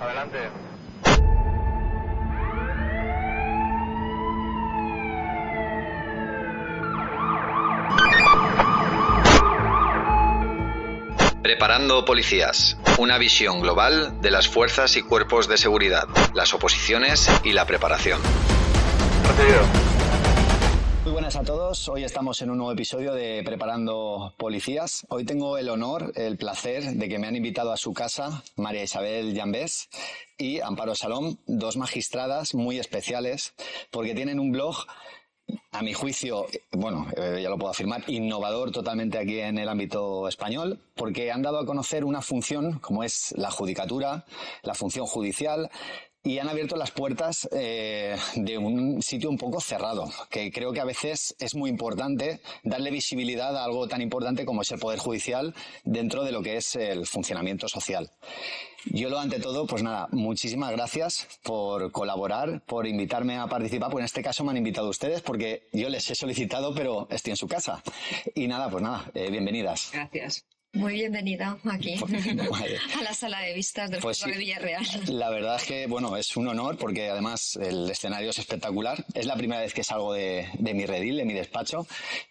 Adelante. Preparando Policías. Una visión global de las fuerzas y cuerpos de seguridad, las oposiciones y la preparación. Recibido. Buenas a todos. Hoy estamos en un nuevo episodio de Preparando Policías. Hoy tengo el honor, el placer de que me han invitado a su casa María Isabel Llambés y Amparo Salom, dos magistradas muy especiales porque tienen un blog a mi juicio, bueno, eh, ya lo puedo afirmar, innovador totalmente aquí en el ámbito español, porque han dado a conocer una función como es la judicatura, la función judicial, y han abierto las puertas eh, de un sitio un poco cerrado, que creo que a veces es muy importante darle visibilidad a algo tan importante como es el Poder Judicial dentro de lo que es el funcionamiento social. Yo lo ante todo, pues nada, muchísimas gracias por colaborar, por invitarme a participar, pues en este caso me han invitado ustedes porque yo les he solicitado, pero estoy en su casa. Y nada, pues nada, eh, bienvenidas. Gracias. Muy bienvenida aquí a la sala de vistas del Pues sí. de Villarreal. La verdad es que, bueno, es un honor porque además el escenario es espectacular. Es la primera vez que salgo de, de mi redil, de mi despacho,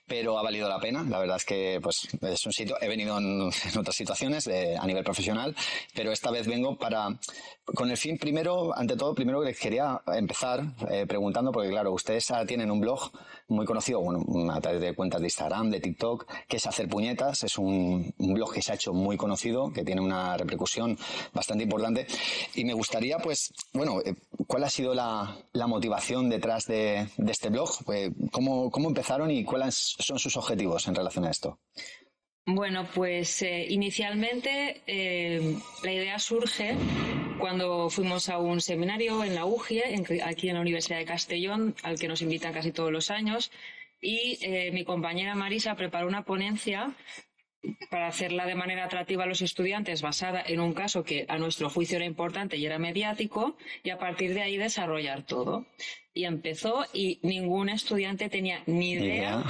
pero ha valido la pena. La verdad es que, pues, es un sitio. He venido en, en otras situaciones de- a nivel profesional, pero esta vez vengo para, con el fin, primero, ante todo, primero que quería empezar eh, preguntando, porque claro, ustedes ahora tienen un blog muy conocido, bueno, a través de cuentas de Instagram, de TikTok, que es Hacer Puñetas. Es un, un blog que se ha hecho muy conocido, que tiene una repercusión bastante importante. Y me gustaría, pues, bueno, eh, ¿cuál ha sido la, motivación detrás de, este blog? Eh, ¿cómo, ¿Cómo empezaron y cuáles son sus objetivos en relación a esto? Bueno, pues eh, inicialmente eh, la idea surge cuando fuimos a un seminario en la UGIE, en- aquí en la Universidad de Castellón, al que nos invitan casi todos los años, y mi compañera Marisa preparó una ponencia para hacerla de manera atractiva a los estudiantes, basada en un caso que a nuestro juicio era importante y era mediático, y a partir de ahí desarrollar todo. Y empezó y ningún estudiante tenía ni Ni idea,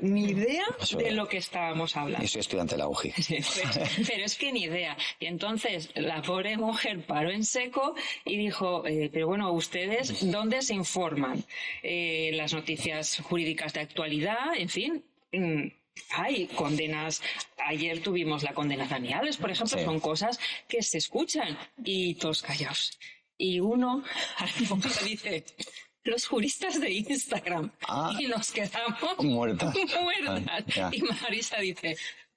ni idea Eso de lo que estábamos hablando. Yo soy estudiante de la UGI. Sí, pero es que ni idea. Y entonces la pobre mujer paró en seco y dijo, eh, pero bueno, ¿ustedes dónde se informan? Eh, las noticias jurídicas de actualidad, en fin. mm, Hay condenas. Ayer tuvimos la condena Dani Alves, por ejemplo, Sí. son cosas que se escuchan y todos callados. Y uno al dice, los juristas de Instagram. Ah. y nos quedamos Muertas. muertas. Ah. Y Marisa dice,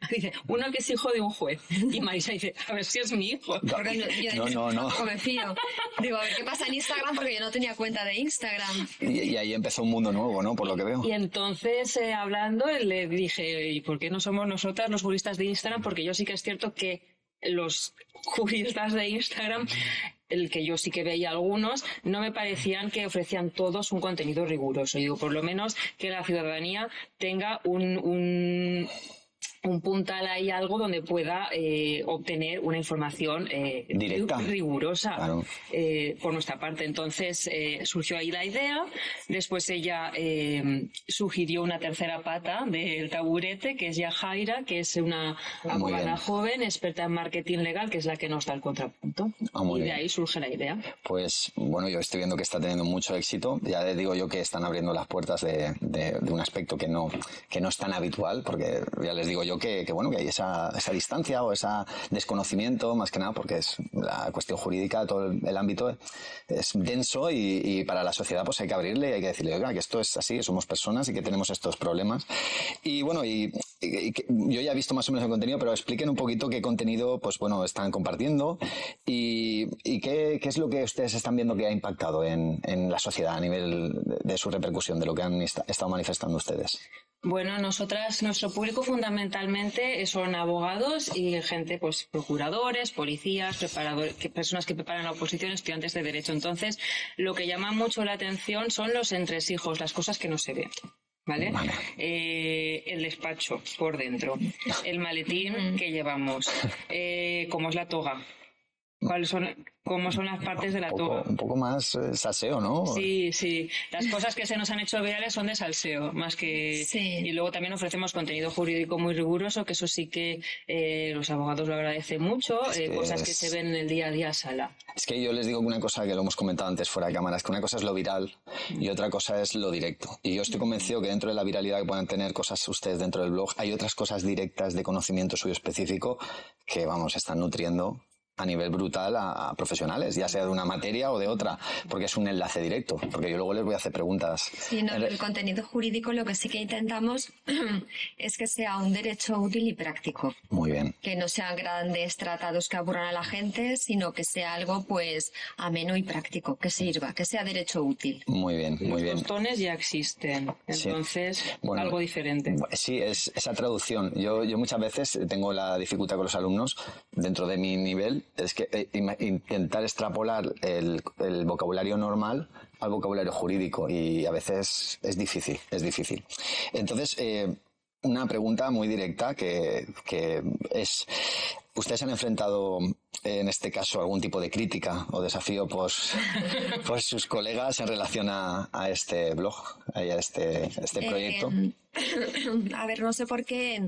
dice, uno que es hijo de un juez. Y Marisa dice, a ver si es mi hijo. Porque no, yo No, no, no. me fío. Digo, a ver qué pasa en Instagram porque yo no tenía cuenta de Instagram. Y, y ahí empezó un mundo nuevo, ¿no? Por lo que veo. Y entonces, eh, hablando, le dije, ¿y por qué no somos nosotras los juristas de Instagram? Porque yo sí que es cierto que los juristas de Instagram, el que yo sí que veía algunos, no me parecían que ofrecían todos un contenido riguroso. Digo, por lo menos que la ciudadanía tenga un, un, un puntal ahí, algo donde pueda eh, obtener una información eh, Directa. ri- rigurosa Claro. eh, por nuestra parte. Entonces eh, surgió ahí la idea. Después ella eh, sugirió una tercera pata del taburete, que es Yajaira, que es una Muy abogada joven, experta en marketing legal, que es la que nos da el contrapunto. Ah, y de bien. ahí surge la idea. Pues bueno, yo estoy viendo que está teniendo mucho éxito. Ya les digo yo que están abriendo las puertas de, de- de un aspecto que no, que no es tan habitual, porque ya les digo yo que, que, bueno, que hay esa, esa distancia o ese desconocimiento, más que nada, porque es la cuestión jurídica, todo el, el ámbito es denso y, y para la sociedad pues hay que abrirle y hay que decirle, oiga, que esto es así, somos personas y que tenemos estos problemas. Y bueno, y, y- y yo ya he visto más o menos el contenido, pero expliquen un poquito qué contenido, pues bueno, están compartiendo y, qué, qué es lo que ustedes están viendo que ha impactado en, en la sociedad a nivel de, de su repercusión, de lo que han esta- estado manifestando ustedes. Bueno, nosotras, nuestro público fundamentalmente son abogados y gente, pues, procuradores, policías, preparadores, que- personas que preparan la oposición, estudiantes de derecho. Entonces, lo que llama mucho la atención son los entresijos, las cosas que no se ven. ¿Vale? Vale. Eh, el despacho por dentro, el maletín que llevamos, eh, cómo es la toga. Cuáles son cómo son las partes de la un poco, toga. un poco más eh, salseo, ¿no? Sí, sí. Las cosas que se nos han hecho virales son de salseo, más que. Sí. Y luego también ofrecemos contenido jurídico muy riguroso, que eso sí que eh, los abogados lo agradecen mucho, Es eh, que cosas que se ven en el día a día a sala. Es que yo les digo una cosa que lo hemos comentado antes fuera de cámara, es que una cosa es lo viral y otra cosa es lo directo. Y yo estoy convencido que dentro de la viralidad que puedan tener cosas ustedes dentro del blog, hay otras cosas directas de conocimiento suyo específico que, vamos, están nutriendo a nivel brutal a, a profesionales, ya sea de una materia o de otra, porque es un enlace directo, porque yo luego les voy a hacer preguntas. Sí, no, En re- el contenido jurídico lo que sí que intentamos es que sea un derecho útil y práctico. Muy bien. Que no sean grandes tratados que aburran a la gente, sino que sea algo pues ameno y práctico, que sirva, que sea derecho útil. Muy bien, muy bien. Los tostones ya existen, Sí. entonces Bueno, algo diferente. Sí, es esa traducción. Yo, yo muchas veces tengo la dificultad con los alumnos, dentro de mi nivel, es que eh, intentar extrapolar el, el vocabulario normal al vocabulario jurídico y a veces es difícil, es difícil. Entonces, eh, una pregunta muy directa que, que es, ¿ustedes han enfrentado en este caso algún tipo de crítica o desafío por, por sus colegas en relación a, a este blog, a este, este proyecto? Eh, a ver, no sé por qué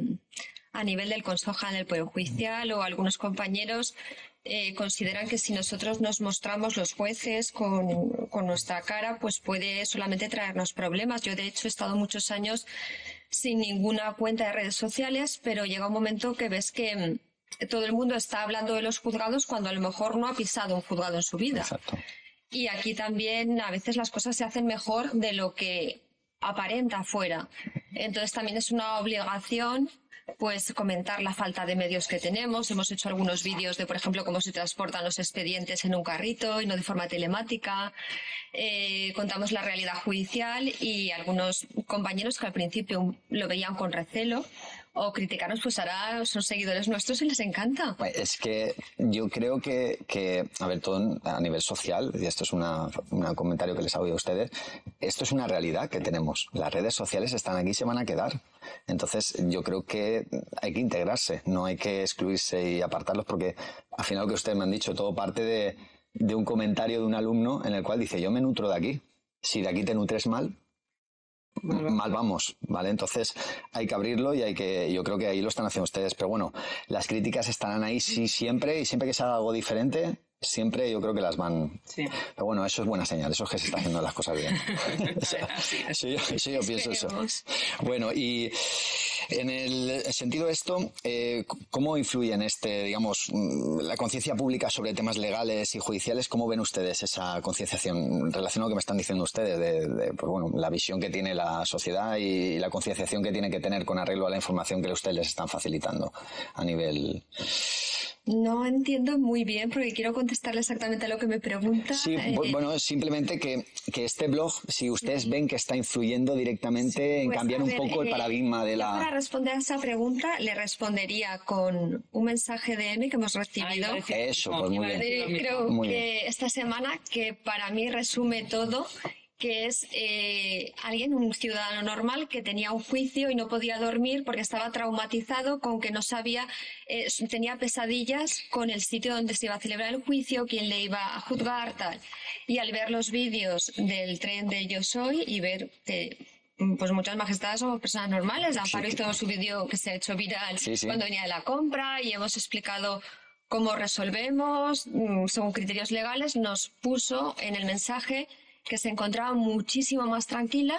a nivel del Consejo del Poder Judicial o algunos compañeros eh, consideran que si nosotros nos mostramos los jueces con, con nuestra cara, pues puede solamente traernos problemas. Yo, de hecho, he estado muchos años sin ninguna cuenta de redes sociales, pero llega un momento que ves que mm, todo el mundo está hablando de los juzgados cuando a lo mejor no ha pisado un juzgado en su vida. Exacto. Y aquí también a veces las cosas se hacen mejor de lo que aparenta afuera. Entonces también es una obligación pues comentar la falta de medios que tenemos. Hemos hecho algunos vídeos de, por ejemplo, cómo se transportan los expedientes en un carrito y no de forma telemática. Eh, contamos la realidad judicial y algunos compañeros que al principio lo veían con recelo o criticarnos, pues ahora son seguidores nuestros y les encanta. Pues Es que yo creo que, que, a ver, todo a nivel social, y esto es una- un comentario que les hago yo a ustedes, esto es una realidad que tenemos. Las redes sociales están aquí y se van a quedar. Entonces, yo creo que hay que integrarse, no hay que excluirse y apartarlos, porque al final lo que ustedes me han dicho, todo parte de, de un comentario de un alumno en el cual dice, yo me nutro de aquí. Si de aquí te nutres mal, mal vamos, ¿vale? Entonces hay que abrirlo y hay que, yo creo que ahí lo están haciendo ustedes, pero bueno, las críticas estarán ahí sí siempre y siempre que se haga algo diferente, siempre yo creo que las van. Sí. Pero bueno, eso es buena señal, eso es que se está haciendo las cosas bien. eso, eso yo, eso yo pienso eso. Bueno, y en el sentido de esto, eh, ¿cómo influye en este, digamos, mm, la conciencia pública sobre temas legales y judiciales? ¿Cómo ven ustedes esa concienciación relacionado lo que me están diciendo ustedes de, de, pues bueno, la visión que tiene la sociedad y la concienciación que tiene que tener con arreglo a la información que ustedes les están facilitando a nivel... No entiendo muy bien porque quiero contestarle exactamente a lo que me pregunta. Sí, Eh, bu- bueno, simplemente que, que este blog, si ustedes ven que está influyendo directamente en pues, cambiar un poco el eh, paradigma de yo Para la... responder a esa pregunta, le respondería con un mensaje de M que hemos recibido. Eso, pues muy bien. creo Muy que esta semana, que para mí resume todo, que es eh, alguien, un ciudadano normal, que tenía un juicio y no podía dormir porque estaba traumatizado con que no sabía, eh, tenía pesadillas con el sitio donde se iba a celebrar el juicio, quién le iba a juzgar, tal. Y al ver los vídeos del tren de Yo Soy y ver que mm, pues muchas majestades somos personas normales. Amparo hizo su vídeo que se ha hecho viral Sí, sí. cuando venía de la compra y hemos explicado cómo resolvemos mm, según criterios legales, nos puso en el mensaje que se encontraba muchísimo más tranquila,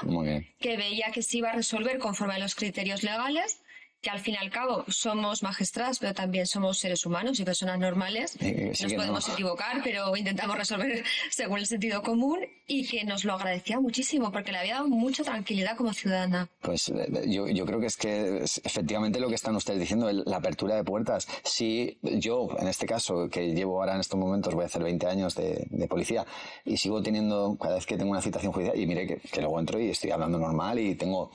que veía que se iba a resolver conforme a los criterios legales, que al fin y al cabo somos magistrados, pero también somos seres humanos y personas normales. Eh, sí nos no. podemos equivocar, pero intentamos resolver según el sentido común y que nos lo agradecía muchísimo porque le había dado mucha tranquilidad como ciudadana. Pues eh, yo, yo creo que es que efectivamente lo que están ustedes diciendo, la apertura de puertas. Si yo, en este caso, que llevo ahora en estos momentos, voy a hacer 20 años de, de policía y sigo teniendo, cada vez que tengo una citación judicial, y mire que, que luego entro y estoy hablando normal y tengo,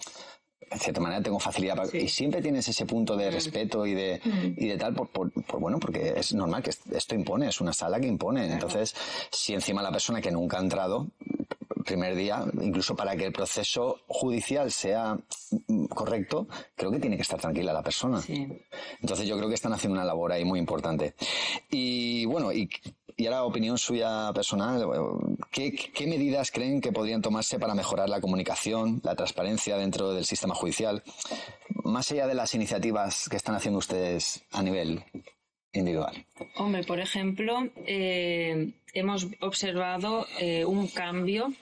en cierta manera, tengo facilidad para... Y siempre tienes ese punto de respeto y de, y de tal, por, por, por, bueno, porque es normal que esto impone, es una sala que impone. Entonces, si encima la persona que nunca ha entrado, primer día, incluso para que el proceso judicial sea mm, correcto, creo que tiene que estar tranquila la persona. Sí. Entonces yo creo que están haciendo una labor ahí muy importante. Y bueno, y y ahora opinión suya personal, ¿qué, ¿qué, medidas creen que podrían tomarse para mejorar la comunicación, la transparencia dentro del sistema judicial, más allá de las iniciativas que están haciendo ustedes a nivel individual? Hombre, por ejemplo, eh, hemos observado eh, un cambio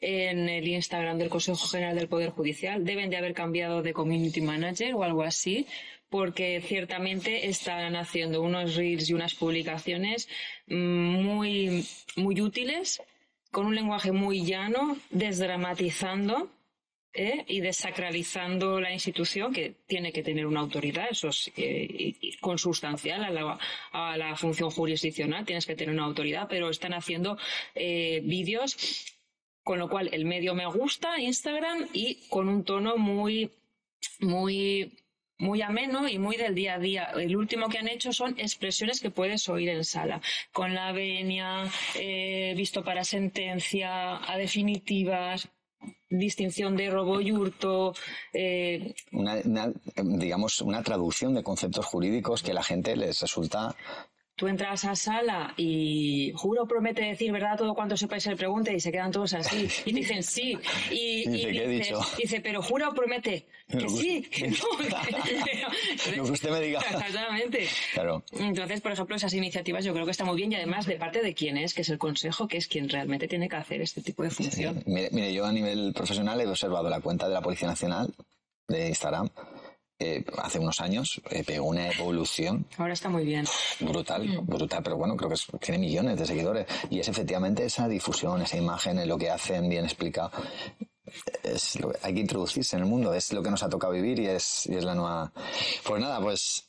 en el Instagram del Consejo General del Poder Judicial. Deben de haber cambiado de community manager o algo así, porque ciertamente están haciendo unos reels y unas publicaciones muy, muy útiles, con un lenguaje muy llano, desdramatizando ¿eh? y desacralizando la institución que tiene que tener una autoridad, eso es eh, consustancial a la, a la, función jurisdiccional, tienes que tener una autoridad, pero están haciendo eh, vídeos con lo cual el medio me gusta, Instagram, y con un tono muy, muy muy ameno y muy del día a día. El último que han hecho son expresiones que puedes oír en sala, con la venia, eh, visto para sentencia, a definitivas, distinción de robo y hurto. Eh, una, digamos, una traducción de conceptos jurídicos que a la gente les resulta tú entras a sala y juro, promete decir verdad todo cuanto sepáis el pregunte y se quedan todos así. Y dicen sí. Y, dice, dice, pero juro, promete que sí, que no. Que usted me diga. Exactamente. Claro. Entonces, por ejemplo, esas iniciativas yo creo que está muy bien y además de parte de quién es, que es el consejo, que es quien realmente tiene que hacer este tipo de función. mire, yo a nivel profesional he observado la cuenta de la Policía Nacional de Instagram eh, hace unos años eh, pegó una evolución. Ahora está muy bien. Brutal, mm. brutal, pero bueno, creo que tiene millones de seguidores. Y es efectivamente esa difusión, esa imagen, lo que hacen bien explica. Es hay que introducirse en el mundo, es lo que nos ha tocado vivir y es, y es la nueva. Pues nada, pues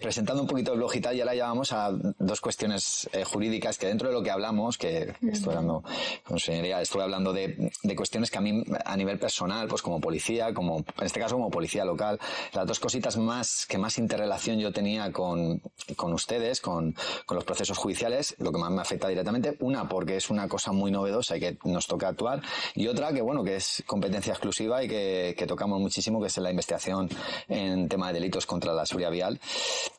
presentando un poquito el blog y tal, ya la llevamos a dos cuestiones eh, jurídicas que dentro de lo que hablamos, que estoy hablando con señoría, estuve hablando de, de, cuestiones que a mí a nivel personal, pues como policía, como en este caso como policía local, las dos cositas más que más interrelación yo tenía con, con ustedes, con, con los procesos judiciales, lo que más me afecta directamente, una porque es una cosa muy novedosa y que nos toca actuar, y otra que bueno, que es competencia exclusiva y que, que tocamos muchísimo, que es la investigación en tema de delitos contra la seguridad vial.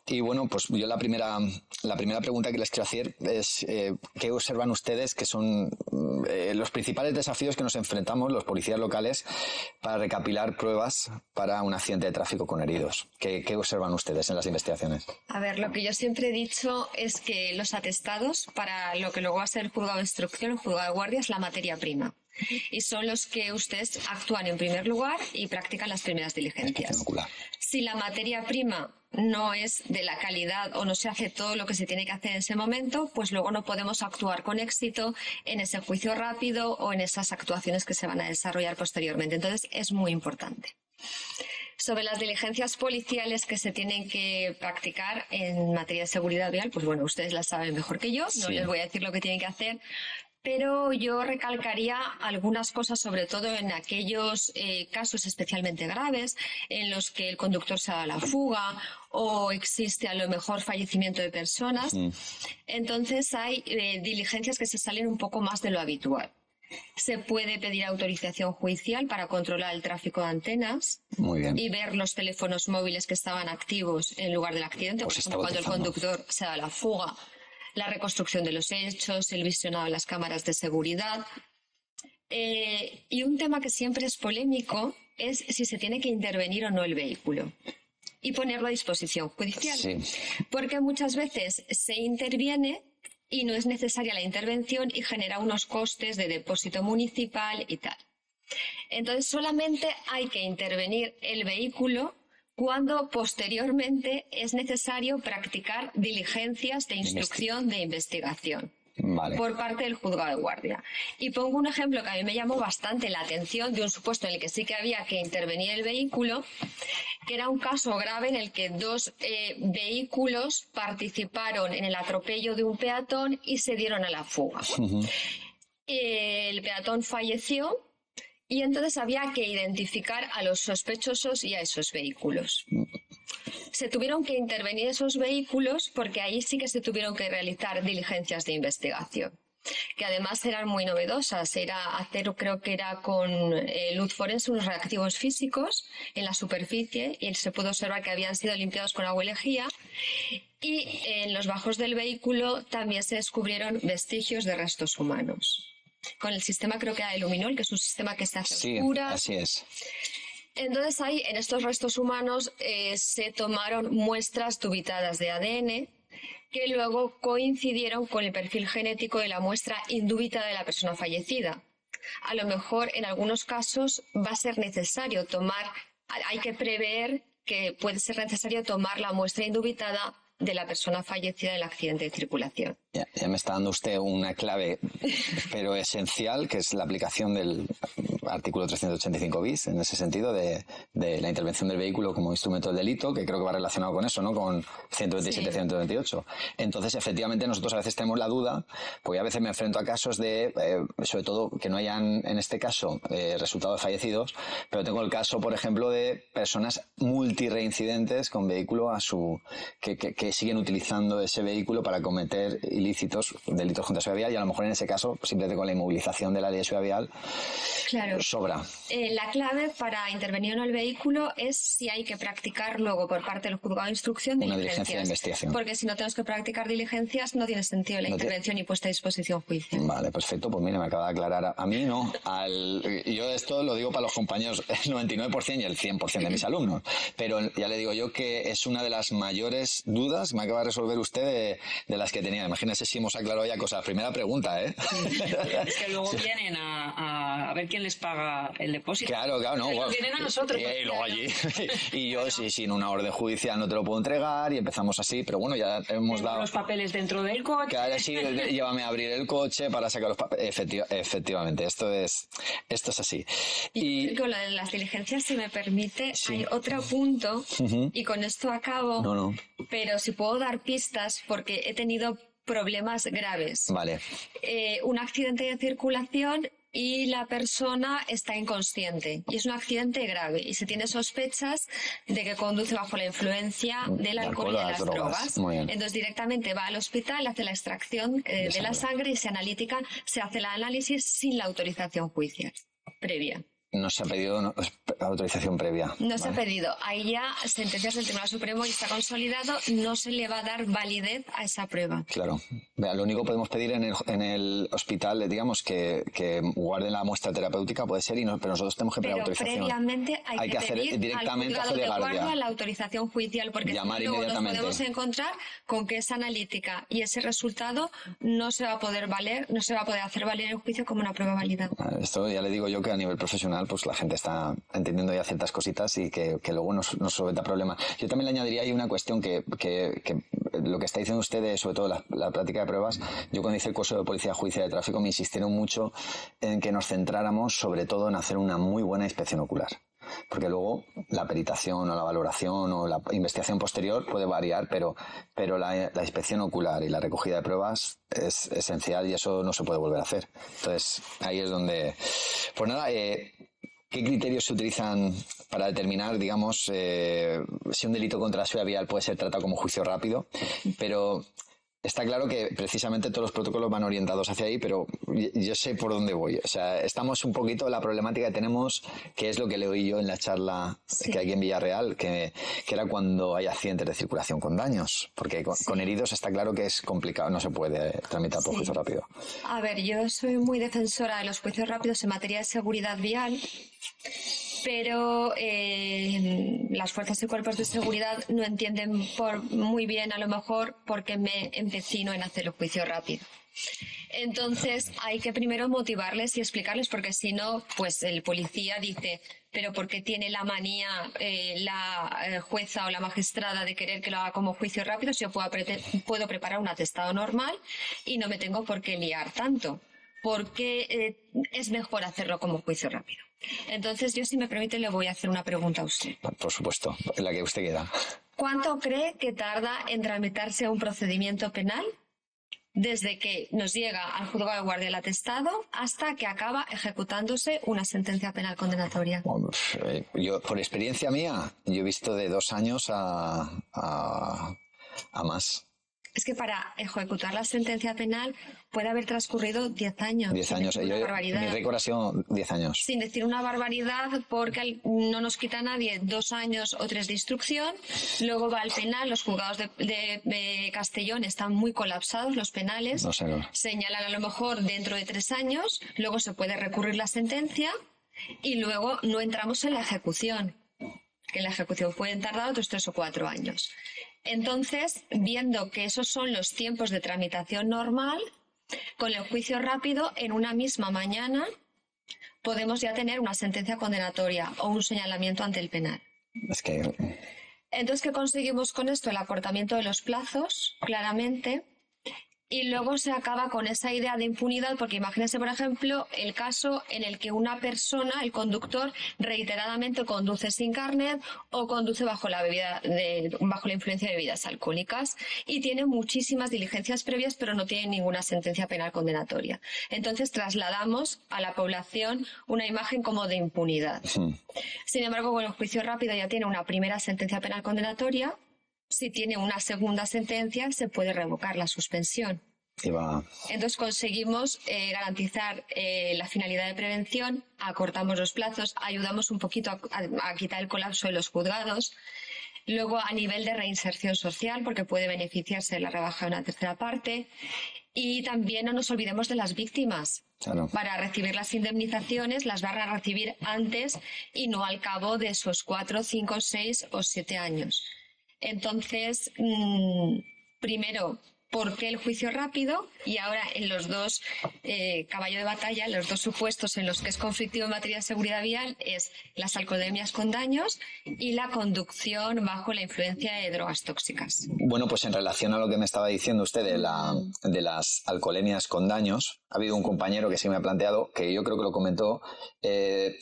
Y bueno, pues yo la primera, la primera pregunta que les quiero hacer es eh, ¿qué observan ustedes que son eh, los principales desafíos que nos enfrentamos los policías locales para recapilar pruebas para un accidente de tráfico con heridos? ¿Qué, qué observan ustedes en las investigaciones? A ver, lo que yo siempre he dicho es que los atestados para lo que luego va a ser el juzgado de instrucción, el juzgado de guardia, es la materia prima y son los que ustedes actúan en primer lugar y practican las primeras diligencias. Si la materia prima no es de la calidad o no se hace todo lo que se tiene que hacer en ese momento, pues luego no podemos actuar con éxito en ese juicio rápido o en esas actuaciones que se van a desarrollar posteriormente. Entonces, es muy importante. Sobre las diligencias policiales que se tienen que practicar en materia de seguridad vial, pues bueno, ustedes las saben mejor que yo, no les voy a decir lo que tienen que hacer, pero yo recalcaría algunas cosas, sobre todo en aquellos eh, casos especialmente graves, en los que el conductor se da la fuga o existe a lo mejor fallecimiento de personas. Entonces hay eh, diligencias que se salen un poco más de lo habitual. Se puede pedir autorización judicial para controlar el tráfico de antenas y ver los teléfonos móviles que estaban activos en lugar del accidente, pues cuando el conductor se da la fuga la reconstrucción de los hechos, el visionado de las cámaras de seguridad. Eh, y un tema que siempre es polémico es si se tiene que intervenir o no el vehículo y ponerlo a disposición judicial. Porque muchas veces se interviene y no es necesaria la intervención y genera unos costes de depósito municipal y tal. Entonces solamente hay que intervenir el vehículo cuando posteriormente es necesario practicar diligencias de instrucción de investigación. por parte del juzgado de guardia. Y pongo un ejemplo que a mí me llamó bastante la atención de un supuesto en el que sí que había que intervenir el vehículo, que era un caso grave en el que dos eh, vehículos participaron en el atropello de un peatón y se dieron a la fuga. El peatón falleció y entonces había que identificar a los sospechosos y a esos vehículos. Se tuvieron que intervenir esos vehículos porque ahí sí que se tuvieron que realizar diligencias de investigación que además eran muy novedosas. Era hacer, creo que era con eh, luz forense, unos reactivos físicos en la superficie y se pudo observar que habían sido limpiados con agua y lejía Y en los bajos del vehículo también se descubrieron vestigios de restos humanos. Con el sistema creo que era luminol, que es un sistema que se hace Sí, oscura. así es. Entonces ahí, en estos restos humanos, eh, se tomaron muestras dubitadas de ADN que luego coincidieron con el perfil genético de la muestra indubitada de la persona fallecida. A lo mejor en algunos casos va a ser necesario tomar, hay que prever que puede ser necesario tomar la muestra indubitada de la persona fallecida en el accidente de circulación. Ya, ya me está dando usted una clave, pero esencial, que es la aplicación del artículo 385 bis, en ese sentido, de, de la intervención del vehículo como instrumento del delito, que creo que va relacionado con eso, ¿no? Con 127-128. Entonces, efectivamente, nosotros a veces tenemos la duda, porque a veces me enfrento a casos de, eh, sobre todo, que no hayan, en este caso, eh, resultados fallecidos, pero tengo el caso, por ejemplo, de personas multireincidentes con vehículo a su, que, que, que siguen utilizando ese vehículo para cometer ilícitos, delitos contra la seguridad vial, y a lo mejor en ese caso, simplemente con la inmovilización de la ley de seguridad vial, Claro. sobra. Eh, la clave para intervenir en el vehículo es si hay que practicar luego por parte del juzgado de instrucción Una diligencias. diligencia de investigación. Porque si no tenemos que practicar diligencias, no tiene sentido la No intervención y puesta a disposición juicio. Vale, perfecto. Pues mire, me acaba de aclarar. A, mí no. Al, yo esto lo digo para los compañeros, el 99% y el 100% de mis alumnos. Pero ya le digo yo que es una de las mayores dudas me acaba de resolver usted de, de las que tenía. Imagínese si hemos aclarado ya cosas. Primera pregunta, ¿eh? Es que luego vienen a, ver quién les paga el depósito. Claro, claro, no. Vienen a nosotros. Y, y luego claro. allí. Y yo, si sin una orden judicial no te lo puedo entregar y empezamos así. Pero bueno, ya hemos dado. Los papeles dentro del coche. Que ahora sí, llévame a abrir el coche para sacar los papeles. Efecti- efectivamente, esto es, esto es así. Y Y, con de las diligencias, si me permite, Sí. hay otro punto, y con esto acabo, No, no. pero si puedo dar pistas, porque he tenido problemas graves. Vale, Eh, un accidente de circulación y la persona está inconsciente. Y es un accidente grave. Y se tiene sospechas de que conduce bajo la influencia del alcohol y de las drogas. Entonces directamente va al hospital, hace la extracción eh, De de la sangre. sangre y se analítica, se hace el análisis sin la autorización judicial previa. No se ha pedido no, es- autorización previa. No se ha pedido. Ahí ya sentencias del Tribunal Supremo y está consolidado, no se le va a dar validez a esa prueba. Claro. Vea, lo único que podemos pedir en el, en el hospital, digamos, que, que guarden la muestra terapéutica, puede ser, y no, pero nosotros tenemos que pedir Pero autorización. previamente hay, Hay que hacer pedir directamente al de Guardia. la autorización judicial porque Llamar luego nos podemos encontrar con que esa analítica y ese resultado no se va a poder valer, no se va a poder hacer valer en juicio como una prueba válida. Esto ya le digo yo que a nivel profesional, pues la gente está entendiendo ya ciertas cositas y que, que luego nos, nos solventa problemas. Yo también le añadiría ahí una cuestión que, que- lo que está diciendo usted, sobre todo la, la práctica de pruebas, yo cuando hice el curso de Policía Judicial de Tráfico me insistieron mucho en que nos centráramos sobre todo en hacer una muy buena inspección ocular. Porque luego la peritación o la valoración o la investigación posterior puede variar, pero, pero la, la inspección ocular y la recogida de pruebas es esencial y eso no se puede volver a hacer. Entonces, ahí es donde... Pues nada, eh, ¿qué criterios se utilizan para determinar, digamos, eh, si un delito contra la seguridad vial puede ser tratado como juicio rápido? Pero Está claro que precisamente todos los protocolos van orientados hacia ahí, pero yo- sé por dónde voy. O sea, estamos un poquito la problemática que tenemos, que es lo que le oí yo en la charla Sí. que hay en Villarreal, que, que era cuando hay accidentes de circulación con daños, porque con, con heridos está claro que es complicado, no se puede tramitar por Sí. juicio rápido. A ver, yo soy muy defensora de los juicios rápidos en materia de seguridad vial, pero eh, las fuerzas y cuerpos de seguridad no entienden por, muy bien, a lo mejor, por qué me empecino en hacer el juicio rápido. Entonces hay que primero motivarles y explicarles, porque si no, pues el policía dice, pero ¿por qué tiene la manía eh, la eh, jueza o la magistrada de querer que lo haga como juicio rápido si yo puedo, preparar un atestado normal y no me tengo por qué liar tanto? Porque eh, es mejor hacerlo como juicio rápido. Entonces yo, si me permite, le voy a hacer una pregunta a usted. Por supuesto, la que usted quiera. ¿Cuánto cree que tarda en tramitarse un procedimiento penal desde que nos llega al juzgado de guardia el atestado hasta que acaba ejecutándose una sentencia penal condenatoria? Bueno, eh, Yo, por experiencia mía, yo he visto de dos años a, a, a más. Es que para ejecutar la sentencia penal puede haber transcurrido 10 años. 10 años. Yo, mi récord ha sido 10 años. Sin decir una barbaridad, porque no nos quita nadie dos años o tres de instrucción. Luego va al penal, los juzgados de, de- de Castellón están muy colapsados, los penales. No sé. Señalan a lo mejor dentro de tres años, luego se puede recurrir la sentencia y luego no entramos en la ejecución que la ejecución pueden tardar otros tres o cuatro años. Entonces, viendo que esos son los tiempos de tramitación normal, con el juicio rápido, en una misma mañana podemos ya tener una sentencia condenatoria o un señalamiento ante el penal. Es que Entonces, ¿qué conseguimos con esto? El acortamiento de los plazos, claramente. Y luego se acaba con esa idea de impunidad, porque imagínense, por ejemplo, el caso en el que una persona, el conductor, reiteradamente conduce sin carnet o conduce bajo la bebida de- bajo la influencia de bebidas alcohólicas y tiene muchísimas diligencias previas, pero no tiene ninguna sentencia penal condenatoria. Entonces trasladamos a la población una imagen como de impunidad. Sin embargo, con el juicio rápido ya tiene una primera sentencia penal condenatoria. Si tiene una segunda sentencia, se puede revocar la suspensión. Entonces conseguimos eh, garantizar eh, la finalidad de prevención, acortamos los plazos, ayudamos un poquito a, a- a quitar el colapso de los juzgados. Luego, a nivel de reinserción social, porque puede beneficiarse de la rebaja de una tercera parte. Y también no nos olvidemos de las víctimas. Claro. Para recibir las indemnizaciones las van a recibir antes y no al cabo de esos cuatro, cinco, seis o siete años. Entonces, mm, primero, ¿por qué el juicio rápido? Y ahora en los dos eh, caballo de batalla, los dos supuestos en los que es conflictivo en materia de seguridad vial es las alcoholemias con daños y la conducción bajo la influencia de drogas tóxicas. Bueno, pues en relación a lo que me estaba diciendo usted de, la, de las alcoholemias con daños, ha habido un compañero que sí me ha planteado, que yo creo que lo comentó, eh,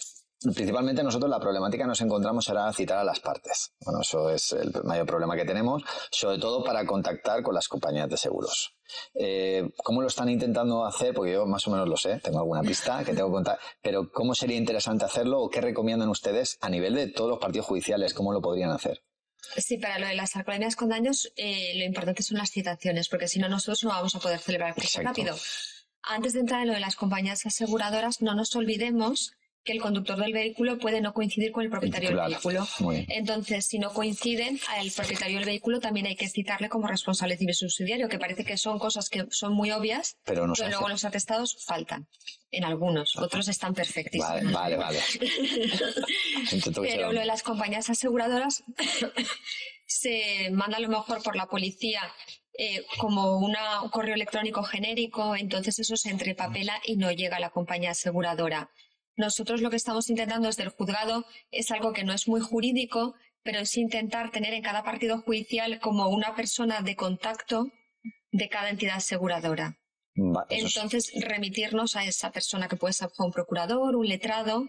principalmente nosotros la problemática que nos encontramos era citar a las partes. Bueno, eso es el mayor problema que tenemos, sobre todo para contactar con las compañías de seguros. Eh, ¿Cómo lo están intentando hacer? Porque yo más o menos lo sé, tengo alguna pista que tengo que contar, pero ¿cómo sería interesante hacerlo o qué recomiendan ustedes a nivel de todos los partidos judiciales? ¿Cómo lo podrían hacer? Sí, para lo de las alcoholemias con daños, eh, lo importante son las citaciones, porque si no, nosotros no vamos a poder celebrar rápido. Antes de entrar en lo de las compañías aseguradoras, no nos olvidemos que el conductor del vehículo puede no coincidir con el propietario del vehículo. Entonces, si no coinciden, al propietario del vehículo también hay que citarle como responsable civil subsidiario, que parece que son cosas que son muy obvias, Pero no luego los atestados faltan. En algunos, otros están perfectísimos. Vale, vale, vale. Pero lo de las compañías aseguradoras se manda a lo mejor por la policía eh, como una- un correo electrónico genérico, entonces eso se entrepapela y no llega a la compañía aseguradora. Nosotros lo que estamos intentando desde el juzgado es algo que no es muy jurídico, pero es intentar tener en cada partido judicial como una persona de contacto de cada entidad aseguradora. Va, eso es- Entonces, remitirnos a esa persona que puede ser un procurador, un letrado,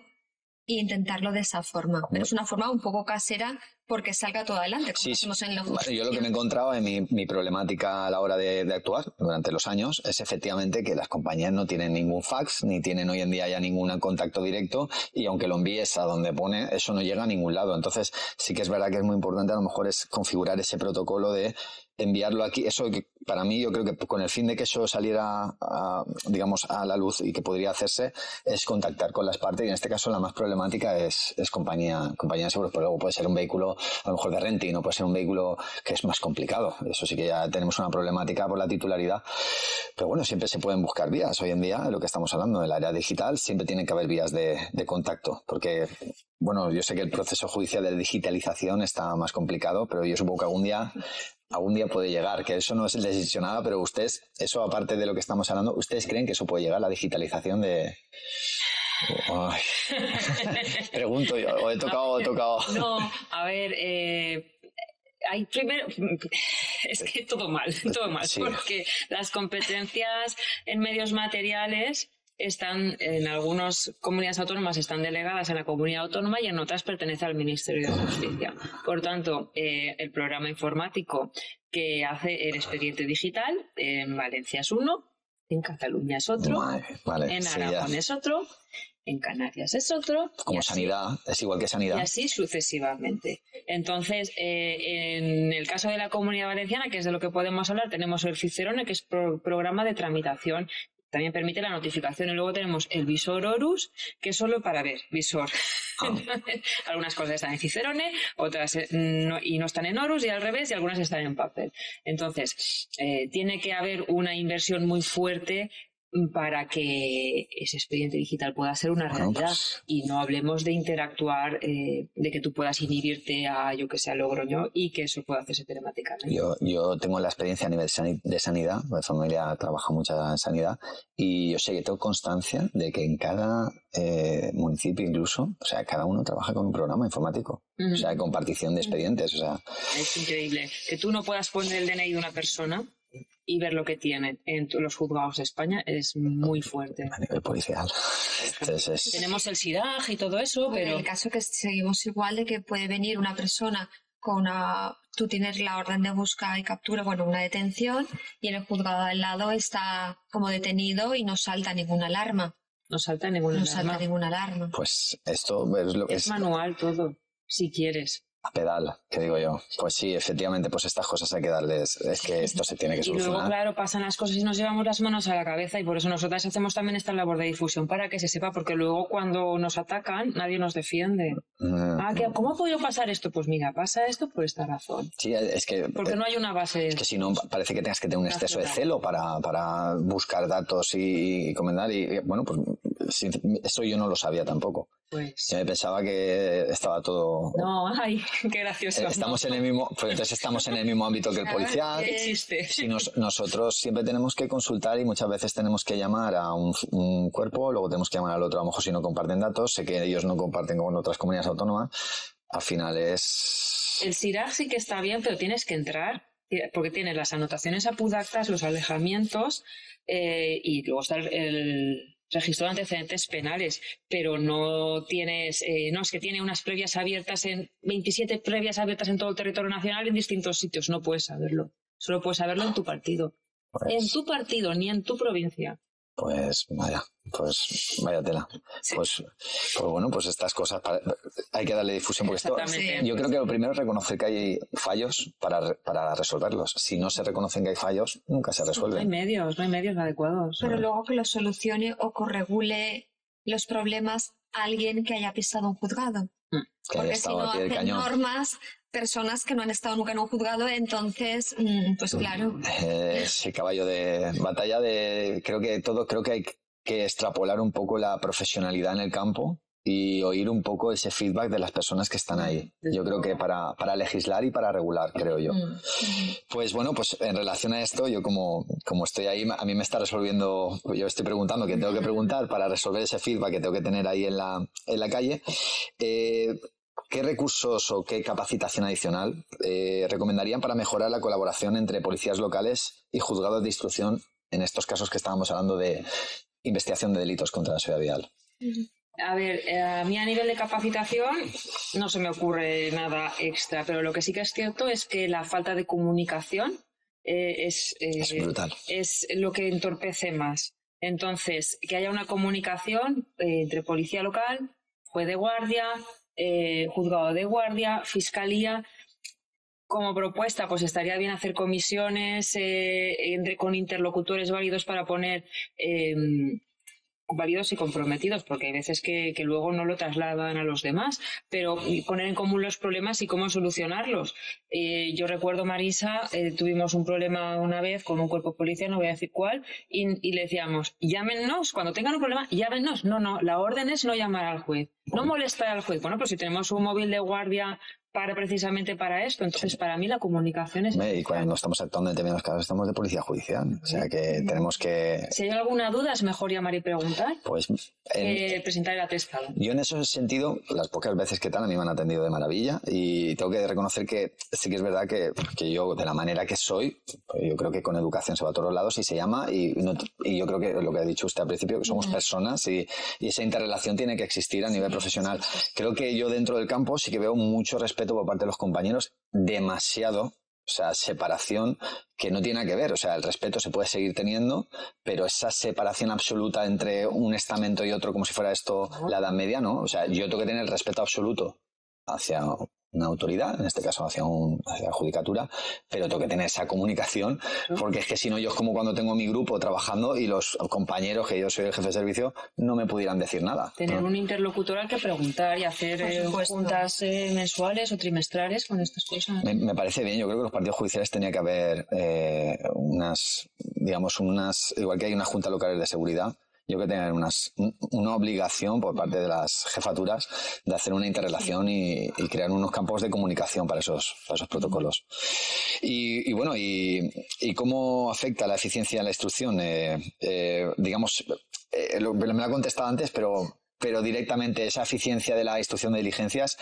e intentarlo de esa forma. Pero es una forma un poco casera porque salga todo adelante, como Sí, hacemos en Vale, yo lo que me he encontrado en mi, mi problemática a la hora de, de actuar durante los años es efectivamente que las compañías no tienen ningún fax, ni tienen hoy en día ya ningún contacto directo y aunque lo envíes a donde pone, eso no llega a ningún lado. Entonces sí que es verdad que es muy importante a lo mejor es configurar ese protocolo de enviarlo aquí. Eso que para mí yo creo que con el fin de que eso saliera, a, digamos, a la luz y que podría hacerse es contactar con las partes y en este caso la más problemática es, es compañía, compañía de seguros, pero luego puede ser un vehículo a lo mejor de renting, no puede ser un vehículo que es más complicado. Eso sí que ya tenemos una problemática por la titularidad. Pero bueno, siempre se pueden buscar vías. Hoy en día, lo que estamos hablando, del área digital, siempre tiene que haber vías de contacto. Porque, bueno, yo sé que el proceso judicial de digitalización está más complicado, pero yo supongo que algún día algún día puede llegar, que eso no es decisionada, pero ustedes, eso aparte de lo que estamos hablando, ¿ustedes creen que eso puede llegar, la digitalización de... Ay. Pregunto yo, o he tocado, he tocado... No, a ver, eh, hay primero, es que todo mal, todo mal, Sí. porque las competencias en medios materiales están en algunas comunidades autónomas están delegadas a la comunidad autónoma y en otras pertenece al Ministerio de Justicia. Por tanto, eh, el programa informático que hace el expediente digital en Valencia es uno, en Cataluña es otro, vale, en sí. Aragón es otro, en Canarias es otro. Como sanidad, es igual que sanidad. Y así sucesivamente. Entonces, eh, en el caso de la Comunidad Valenciana, que es de lo que podemos hablar, tenemos el Cicerone, que es programa de tramitación también permite la notificación. Y luego tenemos el visor Horus, que es solo para ver, visor. Ah. algunas cosas están en Cicerone, otras eh, y no están en Horus, y al revés, y algunas están en papel. Entonces, eh, tiene que haber una inversión muy fuerte para que ese expediente digital pueda ser una realidad pues y no hablemos de interactuar, eh, de que tú puedas inhibirte a, yo que sé, a Logroño y que eso pueda hacerse telemáticamente. Yo, yo tengo la experiencia a nivel de sanidad, mi familia trabaja mucho en sanidad y yo sé que tengo constancia de que en cada eh, municipio incluso, o sea, cada uno trabaja con un programa informático, o sea, compartición de expedientes, o sea... Es increíble. Que tú no puedas poner el DNI de una persona y ver lo que tienen en los juzgados de España es muy fuerte. A nivel policial. Tenemos el SIDAG y todo eso, pero... En el caso que seguimos igual de que puede venir una persona con una... Tú tienes la orden de busca y captura, bueno, una detención, y en el juzgado al lado está como detenido y no salta ninguna alarma. No salta ninguna alarma. No salta ninguna alarma. Pues esto es lo que es... manual todo, si quieres a pedal, que digo yo. Pues sí, efectivamente, pues estas cosas hay que darles, es que esto se tiene que solucionar. Y luego, claro, pasan las cosas y nos llevamos las manos a la cabeza y por eso nosotras hacemos también esta labor de difusión, para que se sepa, porque luego cuando nos atacan nadie nos defiende. Mm. Ah, ¿cómo ha podido pasar esto? Pues mira, pasa esto por esta razón. Sí, es que... Porque no hay una base... Es que si no, parece que tengas que tener un exceso de celo para, para buscar datos y, y comentar y, bueno, pues eso yo no lo sabía tampoco. Pues... Yo me pensaba que estaba todo... No, ay, qué gracioso. Eh, estamos en el mismo, pues entonces estamos en el mismo ámbito que el policial. Si nosotros siempre tenemos que consultar y muchas veces tenemos que llamar a un, cuerpo, luego tenemos que llamar al otro, a lo mejor si no comparten datos, sé que ellos no comparten con otras comunidades autónomas, al final es... El SIRAG sí que está bien, pero tienes que entrar porque tienes las anotaciones apudactas, los alejamientos eh, y luego está el de antecedentes penales, pero no tienes, eh, no, es que tiene unas previas abiertas en 27 previas abiertas en todo el territorio nacional en distintos sitios. No puedes saberlo. Solo puedes saberlo en tu partido. Pues en tu partido, ni en tu provincia. Pues vaya, pues vaya tela. Pues, pues bueno, pues estas cosas hay que darle difusión porque esto, yo creo que lo primero es reconocer que hay fallos para, para resolverlos. Si no se reconocen que hay fallos, nunca se resuelven. No hay medios, no hay medios adecuados. Pero luego que lo solucione o corregule los problemas alguien que haya pisado un juzgado. Mm. Que porque si no hacen normas personas que no han estado nunca en un juzgado, entonces, mm, pues claro. ese caballo de batalla de, creo que todo, creo que hay que extrapolar un poco la profesionalidad en el campo y oír un poco ese feedback de las personas que están ahí. Yo creo que para, para legislar y para regular, creo yo. Mm. Pues bueno, pues en relación a esto, yo como, como estoy ahí, a mí me está resolviendo, yo estoy preguntando qué tengo que preguntar para resolver ese feedback que tengo que tener ahí en la, en la calle. Eh, ¿Qué recursos o qué capacitación adicional eh, recomendarían para mejorar la colaboración entre policías locales y juzgados de instrucción en estos casos que estábamos hablando de investigación de delitos contra la seguridad vial? A ver, eh, a mí a nivel de capacitación no se me ocurre nada extra, pero lo que sí que es cierto es que la falta de comunicación eh, es, es brutal. Es lo que entorpece más. Entonces, que haya una comunicación entre policía local, juez de guardia, eh, juzgado de guardia, fiscalía. Como propuesta, pues estaría bien hacer comisiones eh, entre, con interlocutores válidos para poner em, válidos y comprometidos, porque hay veces que, luego no lo trasladan a los demás, pero poner en común los problemas y cómo solucionarlos. Eh, yo recuerdo, Marisa, eh, tuvimos un problema una vez con un cuerpo policial, no voy a decir cuál, y, le decíamos, llámenos, cuando tengan un problema, llámenos. No, no, la orden es no llamar al juez, no molestar al juez. Bueno, pues si tenemos un móvil de guardia para precisamente para esto. Entonces, para mí la comunicación es... Y cuando estamos actuando en determinados casos, estamos de policía judicial. O sea que tenemos que... Si hay alguna duda, es mejor llamar y preguntar. Pues... presentar el atestado. Yo en ese sentido, las pocas veces que tal, a mí me han atendido de maravilla y tengo que reconocer que sí que es verdad que, que yo, de la manera que soy, pues yo creo que con educación se va a todos lados y se llama y, y yo creo que lo que ha dicho usted al principio, que somos personas y, y, esa interrelación tiene que existir a nivel profesional. Creo que yo dentro del campo sí que veo mucho respeto por parte de los compañeros, demasiado, O sea, separación que no tiene que ver. O sea, el respeto se puede seguir teniendo, pero esa separación absoluta entre un estamento y otro, como si fuera esto la Edad Media, ¿no? O sea, yo tengo que tener el respeto absoluto hacia una autoridad, en este caso hacia, un, hacia la judicatura, pero tengo que tener esa comunicación, porque es que si no, yo es como cuando tengo mi grupo trabajando y los compañeros, que yo soy el jefe de servicio, no me pudieran decir nada. Tener un interlocutor al que preguntar y hacer eh, juntas eh, mensuales o trimestrales con estas cosas. Me, parece bien, yo creo que los partidos judiciales tenía que haber eh, unas, digamos, unas, igual que hay unas juntas locales de seguridad, yo que tener unas, una obligación por parte de las jefaturas de hacer una interrelación y, crear unos campos de comunicación para esos, para esos protocolos. Y, bueno, y, cómo afecta la eficiencia en la instrucción? Eh, eh, digamos, eh, me lo ha contestado antes, pero, pero directamente esa eficiencia de la instrucción de diligencias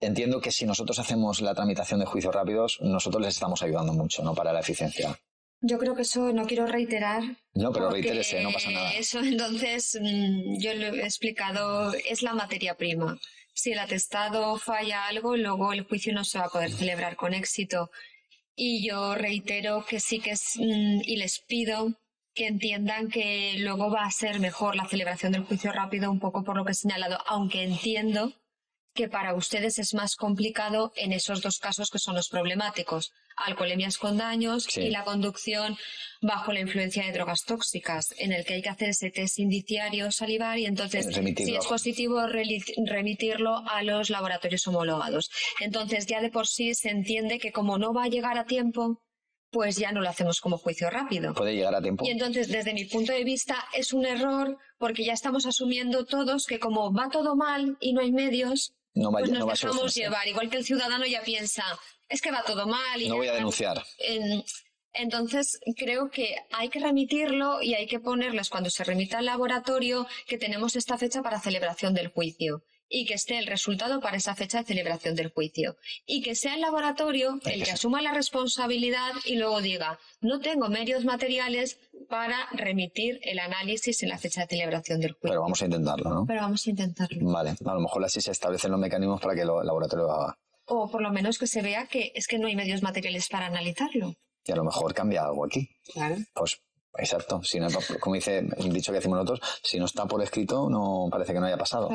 entiendo que si nosotros hacemos la tramitación de juicios rápidos, nosotros les estamos ayudando mucho, ¿no? Para la eficiencia. Yo creo que eso no quiero reiterar. No, pero reitérese, no pasa nada. Eso entonces mm, yo lo he explicado, es la materia prima. Si el atestado falla algo, luego el juicio no se va a poder celebrar con éxito. Y yo reitero que sí que es, mm, y les pido que entiendan que luego va a ser mejor la celebración del juicio rápido, un poco por lo que he señalado, aunque entiendo que para ustedes es más complicado en esos dos casos que son los problemáticos, alcoholemias con daños y la conducción bajo la influencia de drogas tóxicas, en el que hay que hacer ese test indiciario salivar y entonces, si es positivo, remitirlo a los laboratorios homologados. Entonces, ya de por sí se entiende que como no va a llegar a tiempo, pues ya no lo hacemos como juicio rápido. Puede llegar a tiempo. Y entonces, desde mi punto de vista, es un error porque ya estamos asumiendo todos que como va todo mal y no hay medios, no pues nos dejamos llevar. Igual que el ciudadano ya piensa, es que va todo mal. Y no voy a denunciar. entonces, creo que hay que remitirlo y hay que ponerles cuando se remita al laboratorio que tenemos esta fecha para celebración del juicio y que esté el resultado para esa fecha de celebración del juicio. Y que sea el laboratorio el que asuma la responsabilidad y luego diga, no tengo medios materiales para remitir el análisis en la fecha de celebración del juicio. Pero vamos a intentarlo, ¿no? Pero vamos a intentarlo. Vale, a lo mejor así se establecen los mecanismos para que el laboratorio lo haga. O por lo menos que se vea que es que no hay medios materiales para analizarlo. Y a lo mejor cambia algo aquí. Claro. Pues Exacto, si no, como dice el dicho que decimos nosotros, si no está por escrito, no parece que no haya pasado.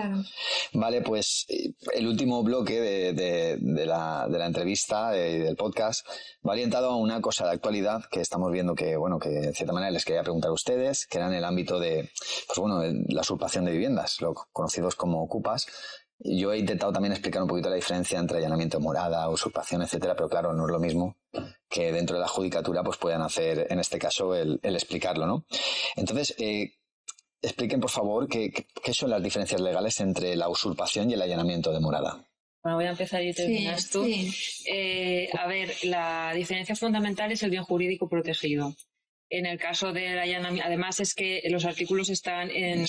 Vale, pues el último bloque de, la, de la, entrevista y del podcast va orientado a una cosa de actualidad que estamos viendo que, bueno, que de cierta manera les quería preguntar a ustedes, que era en el ámbito de, pues bueno, la usurpación de viviendas, lo conocidos como ocupas, yo he intentado también explicar un poquito la diferencia entre allanamiento de morada, usurpación, etcétera, pero claro, no es lo mismo que dentro de la judicatura pues puedan hacer, en este caso, el, explicarlo, ¿no? Entonces, eh, expliquen, por favor, qué, son las diferencias legales entre la usurpación y el allanamiento de morada. Bueno, voy a empezar y terminas tú. Eh, a ver, la diferencia fundamental es el bien jurídico protegido. En el caso del allanamiento, además es que los artículos están en,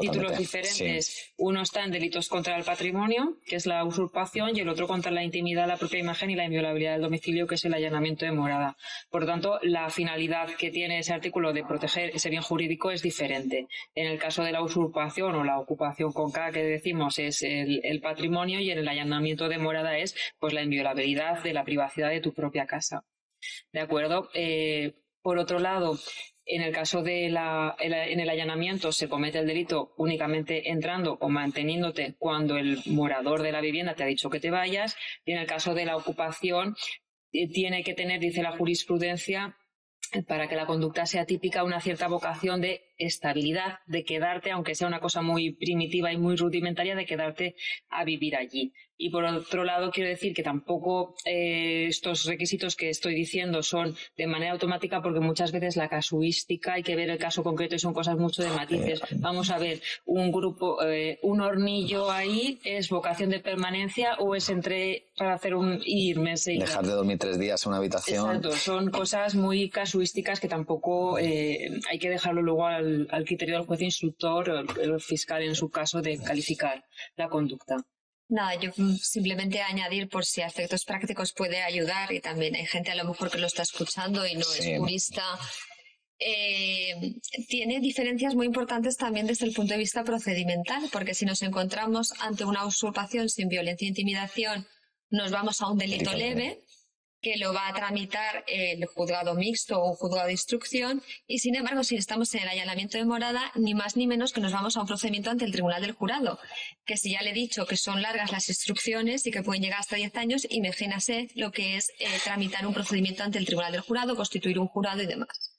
títulos diferentes. Uno está en delitos contra el patrimonio, que es la usurpación, y el otro contra la intimidad, la propia imagen y la inviolabilidad del domicilio, que es el allanamiento de morada. Por lo tanto, la finalidad que tiene ese artículo de proteger ese bien jurídico es diferente. En el caso de la usurpación o la ocupación con K que decimos es el, patrimonio y en el allanamiento de morada es pues la inviolabilidad de la privacidad de tu propia casa. ¿De acuerdo? Eh, por otro lado, en el caso de la, en el allanamiento se comete el delito únicamente entrando o manteniéndote cuando el morador de la vivienda te ha dicho que te vayas. Y en el caso de la ocupación eh, tiene que tener, dice la jurisprudencia, para que la conducta sea típica, una cierta vocación de estabilidad, de quedarte, aunque sea una cosa muy primitiva y muy rudimentaria, de quedarte a vivir allí. Y por otro lado, quiero decir que tampoco eh, estos requisitos que estoy diciendo son de manera automática porque muchas veces la casuística hay que ver el caso concreto y son cosas mucho de matices. Vamos a ver, un grupo, eh, un hornillo ahí es vocación de permanencia o es entre para hacer un irme Dejar de dormir tres días en una habitación. Exacto, son cosas muy casuísticas que tampoco eh, hay que dejarlo luego al, criterio del juez instructor o el fiscal en su caso de calificar la conducta. Nada, yo simplemente añadir por si a efectos prácticos puede ayudar y también hay gente a lo mejor que lo está escuchando y no es jurista. Eh, tiene diferencias muy importantes también desde el punto de vista procedimental, porque si nos encontramos ante una usurpación sin violencia e intimidación, nos vamos a un delito leve, que lo va a tramitar el juzgado mixto o un juzgado de instrucción y sin embargo si estamos en el allanamiento de morada ni más ni menos que nos vamos a un procedimiento ante el tribunal del jurado que si ya le he dicho que son largas las instrucciones y que pueden llegar hasta 10 años imagínase lo que es eh, tramitar un procedimiento ante el tribunal del jurado constituir un jurado y demás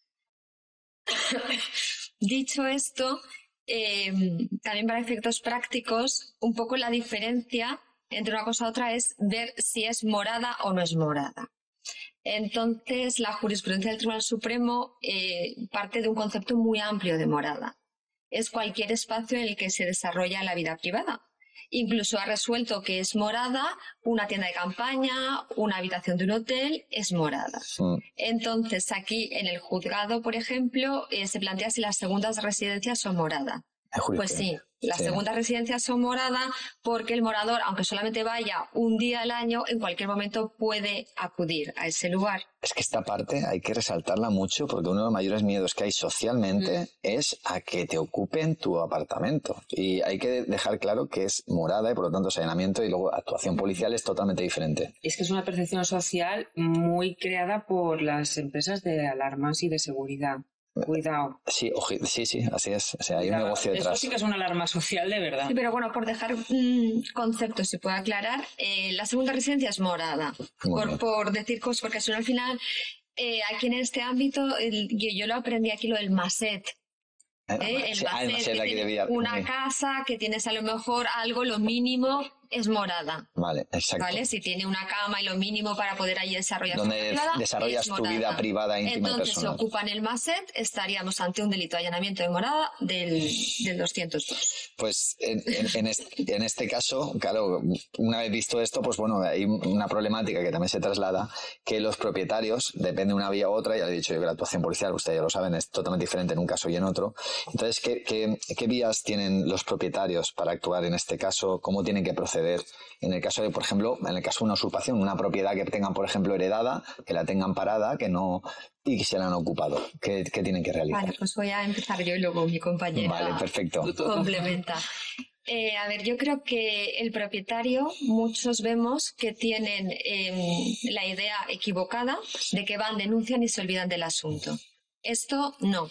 dicho esto em, también para efectos prácticos un poco la diferencia entre una cosa y otra es ver si es morada o no es morada. Entonces, la jurisprudencia del Tribunal Supremo eh, parte de un concepto muy amplio de morada. Es cualquier espacio en el que se desarrolla la vida privada. Incluso ha resuelto que es morada una tienda de campaña, una habitación de un hotel, es morada. Entonces, aquí en el juzgado, por ejemplo, eh, se plantea si las segundas residencias son morada. Pues sí, las segundas residencias son moradas porque el morador, aunque solamente vaya un día al año, en cualquier momento puede acudir a ese lugar. Es que esta parte hay que resaltarla mucho porque uno de los mayores miedos que hay socialmente mm. es a que te ocupen tu apartamento. Y hay que dejar claro que es morada y por lo tanto saneamiento y luego actuación policial es totalmente diferente. Es que es una percepción social muy creada por las empresas de alarmas y de seguridad. Cuidado. Sí, sí, sí, así es. O sea, hay un negocio detrás. Eso sí que es una alarma social de verdad. Sí, pero bueno, por dejar un concepto, si puedo aclarar, eh, la segunda residencia es morada. Por, por, decir cosas, porque si al final, eh, aquí en este ámbito, yo, lo aprendí aquí lo del maset. Eh, el, ah, una casa que tienes a lo mejor algo, lo mínimo es morada. Vale, exacto. ¿Vale? Si tiene una cama y lo mínimo para poder allí desarrollar Donde desarrollas tu vida privada, íntima Entonces, si ocupan el MASET, estaríamos ante un delito de allanamiento de morada del, del 202. Pues en, en, este, caso, claro, una vez visto esto, pues bueno, hay una problemática que también se traslada, que los propietarios, depende de una vía u otra, ya le he dicho yo que la actuación policial, ustedes ya lo saben, es totalmente diferente en un caso y en otro. Entonces, ¿qué, qué, qué vías tienen los propietarios para actuar en este caso? ¿Cómo tienen que proceder? En el caso de, por ejemplo, en el caso de una usurpación, una propiedad que tengan, por ejemplo, heredada, que la tengan parada, que no y que se la han ocupado. ¿Qué, tienen que realizar? Vale, pues voy a empezar yo y luego mi compañera vale, perfecto. complementa. Eh, a ver, yo creo que el propietario, muchos vemos que tienen em, la idea equivocada de que van, denuncian y se olvidan del asunto. Esto no.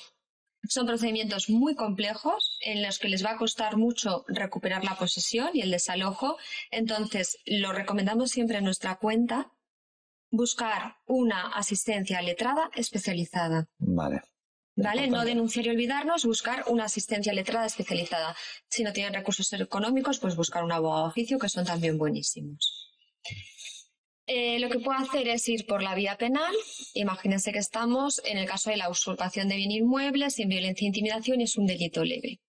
Son procedimientos muy complejos en los que les va a costar mucho recuperar la posesión y el desalojo. Entonces, lo recomendamos siempre en nuestra cuenta buscar una asistencia letrada especializada. Vale. ¿Vale? No denunciar y olvidarnos, buscar una asistencia letrada especializada. Si no tienen recursos económicos, pues buscar un abogado oficio, que son también buenísimos. Eh, lo que puedo hacer es ir por la vía penal. Imagínense que estamos en el caso de la usurpación de bien inmueble sin violencia e intimidación es un delito leve.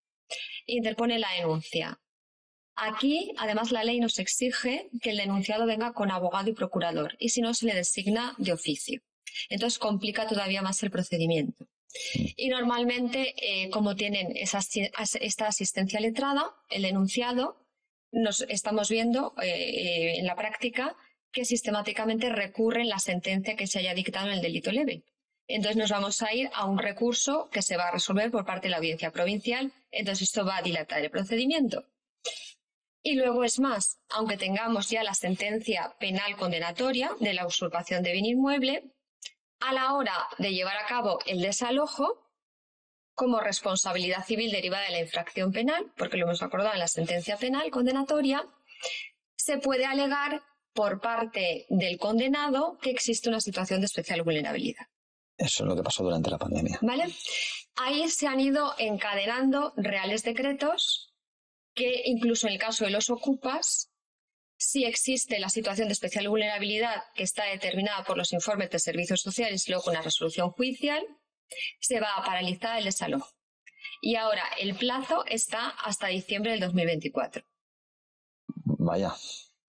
Interpone la denuncia. Aquí, además, la ley nos exige que el denunciado venga con abogado y procurador y si no, se le designa de oficio. Entonces, complica todavía más el procedimiento. Y normalmente, eh, como tienen esta asistencia letrada, el denunciado, nos estamos viendo eh, en la práctica que sistemáticamente recurren la sentencia que se haya dictado en el delito leve. Entonces nos vamos a ir a un recurso que se va a resolver por parte de la audiencia provincial. Entonces esto va a dilatar el procedimiento. Y luego es más, aunque tengamos ya la sentencia penal condenatoria de la usurpación de bien inmueble, a la hora de llevar a cabo el desalojo, como responsabilidad civil derivada de la infracción penal, porque lo hemos acordado en la sentencia penal condenatoria, se puede alegar por parte del condenado que existe una situación de especial vulnerabilidad. Eso es lo que pasó durante la pandemia. ¿Vale? Ahí se han ido encadenando reales decretos que incluso en el caso de los ocupas, si existe la situación de especial vulnerabilidad que está determinada por los informes de servicios sociales y luego una resolución judicial, se va a paralizar el desalojo. Y ahora el plazo está hasta diciembre del 2024. Vaya.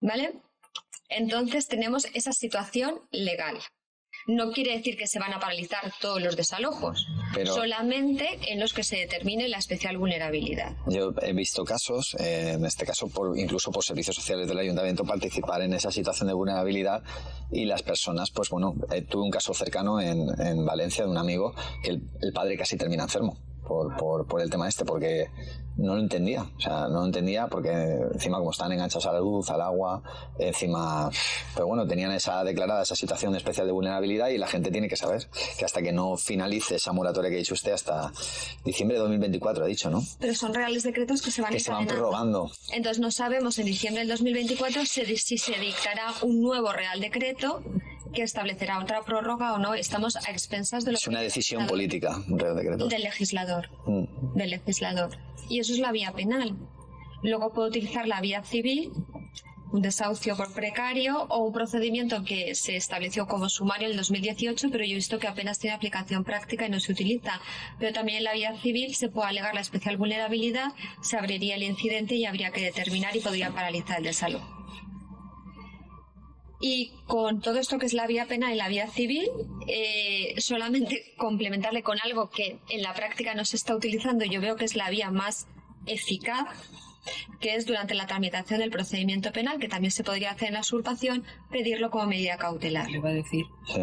¿Vale? Entonces tenemos esa situación legal. No quiere decir que se van a paralizar todos los desalojos, solamente en los que se determine la especial vulnerabilidad. Yo he visto casos, eh, en este caso por, incluso por servicios sociales del ayuntamiento, participar en esa situación de vulnerabilidad y las personas, pues bueno, eh, tuve un caso cercano en, Valencia de un amigo que el, padre casi termina enfermo por, por, por el tema este, porque no lo entendía. O sea, no lo entendía porque encima como están enganchados a la luz, al agua, encima, pero bueno, tenían esa declarada esa situación especial de vulnerabilidad y la gente tiene que saber que hasta que no finalice esa moratoria que ha dicho usted hasta diciembre de 2024, ha dicho, ¿no? Pero son reales decretos que se van Que se van prorrogando. Entonces no sabemos en diciembre del 2024 si, si se dictará un nuevo real decreto que establecerá otra prórroga o no. Estamos a expensas de lo Es que una el decisión política, un real decreto. del legislador. Mm. del legislador. Y eso es la vía penal. Luego puedo utilizar la vía civil, un desahucio por precario o un procedimiento que se estableció como sumario en el 2018, pero yo he visto que apenas tiene aplicación práctica y no se utiliza. Pero también en la vía civil se puede alegar la especial vulnerabilidad, se abriría el incidente y habría que determinar y podría paralizar el desalojo. Y con todo esto que es la vía penal y la vía civil, eh, solamente complementarle con algo que en la práctica no se está utilizando, yo veo que es la vía más eficaz, que es durante la tramitación del procedimiento penal, que también se podría hacer en la usurpación, pedirlo como medida cautelar. Le iba a decir. Sí.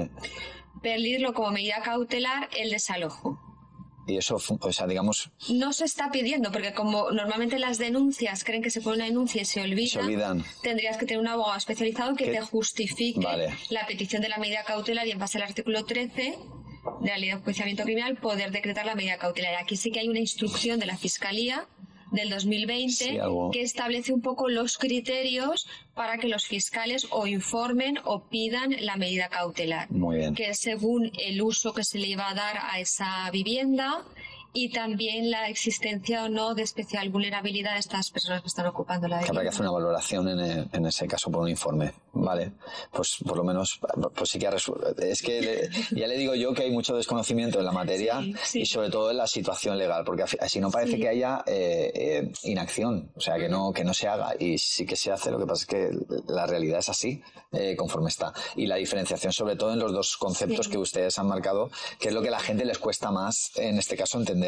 Pedirlo como medida cautelar el desalojo. Y eso, fu- o sea, digamos, No se está pidiendo, porque como normalmente las denuncias creen que se pone una denuncia y se olvida, se olvidan. tendrías que tener un abogado especializado que te justifique Vale. la petición de la medida cautelar y en base al artículo 13 de la ley de enjuiciamiento criminal poder decretar la medida cautelar. Aquí sí que hay una instrucción de la Fiscalía del 2020 Sí, que establece un poco los criterios para que los fiscales o informen o pidan la medida cautelar Muy bien. que según el uso que se le iba a dar a esa vivienda y también la existencia o no de especial vulnerabilidad de estas personas que están ocupando la que habrá que vivienda. hacer una valoración en, e- en ese caso por un informe. Vale, pues por lo menos, pues sí que ha Es que le- ya le digo yo que hay mucho desconocimiento en la materia Sí, sí. y sobre todo en la situación legal, porque así no parece Sí. que haya eh, eh, inacción, o sea, que no, que no se haga y sí que se hace, lo que pasa es que la realidad es así, eh, conforme está. Y la diferenciación sobre todo en los dos conceptos que ustedes han marcado, que es lo que a la gente les cuesta más en este caso entender.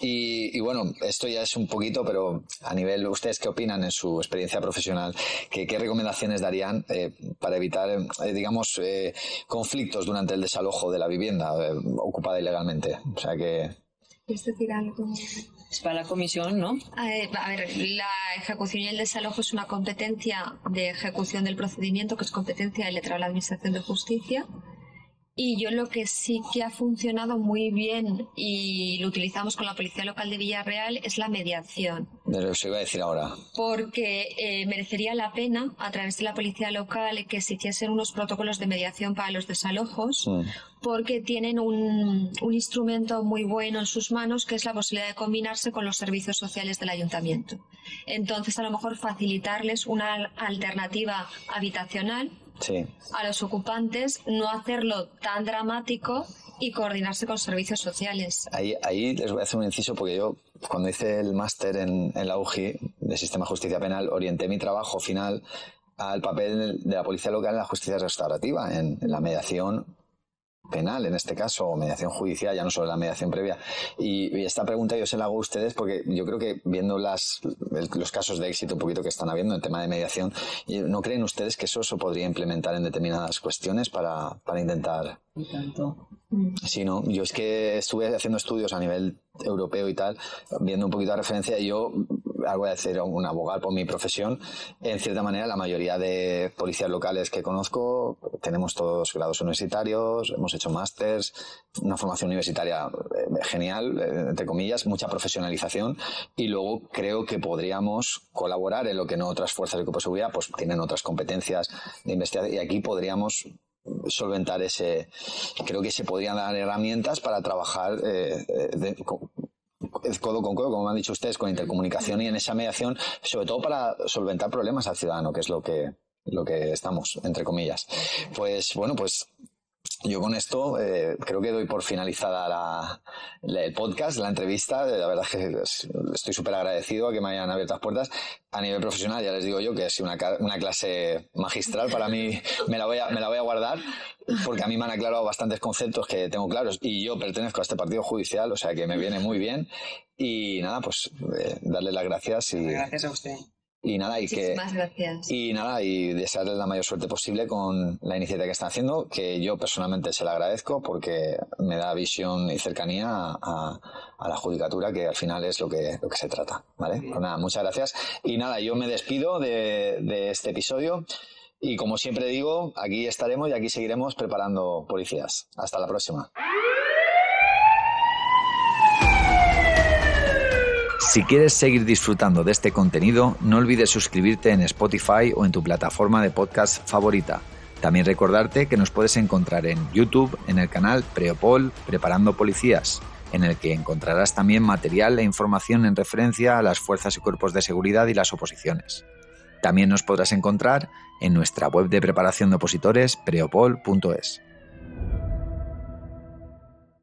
Y, y bueno, esto ya es un poquito, pero a nivel, ¿ustedes qué opinan en su experiencia profesional? ¿Qué, qué recomendaciones darían eh, para evitar, eh, digamos, eh, conflictos durante el desalojo de la vivienda eh, ocupada ilegalmente? O sea que, ¿Quieres decir algo? Es para la comisión, ¿no? Eh, a ver, la ejecución y el desalojo es una competencia de ejecución del procedimiento que es competencia del letrado de la Administración de Justicia. Y yo lo que sí que ha funcionado muy bien y lo utilizamos con la Policía Local de Villarreal es la mediación. de lo que iba a decir ahora. porque eh, merecería la pena, a través de la policía local, que se hiciesen unos protocolos de mediación para los desalojos, Mm. porque tienen un, un instrumento muy bueno en sus manos, que es la posibilidad de combinarse con los servicios sociales del ayuntamiento. Entonces, a lo mejor facilitarles una al- alternativa habitacional Sí, a los ocupantes, no hacerlo tan dramático y coordinarse con servicios sociales. ahí, ahí les voy a hacer un inciso porque yo, cuando hice el máster en, en la UGI de Sistema de Justicia Penal, orienté mi trabajo final al papel de la policía local en la justicia restaurativa, en, en la mediación penal en este caso, o mediación judicial, ya no solo la mediación previa. Y, esta pregunta yo se la hago a ustedes porque yo creo que viendo las, los casos de éxito un poquito que están habiendo en tema de mediación, y ¿no creen ustedes que eso se podría implementar en determinadas cuestiones para, para intentar Y tanto. Sí, no, yo es que estuve haciendo estudios a nivel europeo y tal, viendo un poquito de referencia, yo, algo a decir, un abogado por mi profesión, en cierta manera la mayoría de policías locales que conozco tenemos todos grados universitarios, hemos hecho másters, una formación universitaria eh, genial, eh, entre comillas, mucha profesionalización, y luego creo que podríamos colaborar en lo que no otras fuerzas de cuerpo de seguridad pues tienen otras competencias de investigación, y aquí podríamos solventar ese creo que se podrían dar herramientas para trabajar eh, eh, de- co- codo con codo, como me han dicho ustedes, con intercomunicación y en esa mediación, sobre todo para solventar problemas al ciudadano, que es lo que lo que estamos, entre comillas. Pues bueno, pues yo con esto eh, creo que doy por finalizada la, el podcast, la entrevista. La verdad es que es- estoy súper agradecido a que me hayan abierto las puertas. A nivel profesional, ya les digo yo que es una, una clase magistral. Para mí me la, voy a, me la voy a guardar porque a mí me han aclarado bastantes conceptos que tengo claros y yo pertenezco a este partido judicial, o sea que me viene muy bien. Y nada, pues eh, darle las gracias y, Gracias a usted. Y nada, y que. gracias. Y nada, y desearles la mayor suerte posible con la iniciativa que están haciendo, que yo personalmente se la agradezco porque me da visión y cercanía a, la judicatura, que al final es lo que, lo que se trata. ¿Vale? Pues nada, muchas gracias. Y nada, yo me despido de, de este episodio. Y como siempre digo, aquí estaremos y aquí seguiremos preparando policías. Hasta la próxima. Si quieres seguir disfrutando de este contenido, no olvides suscribirte en Spotify o en tu plataforma de podcast favorita. También recordarte que nos puedes encontrar en YouTube en el canal Preopol Preparando Policías, en el que encontrarás también material e información en referencia a las fuerzas y cuerpos de seguridad y las oposiciones. También nos podrás encontrar en nuestra web de preparación de opositores preopol.es.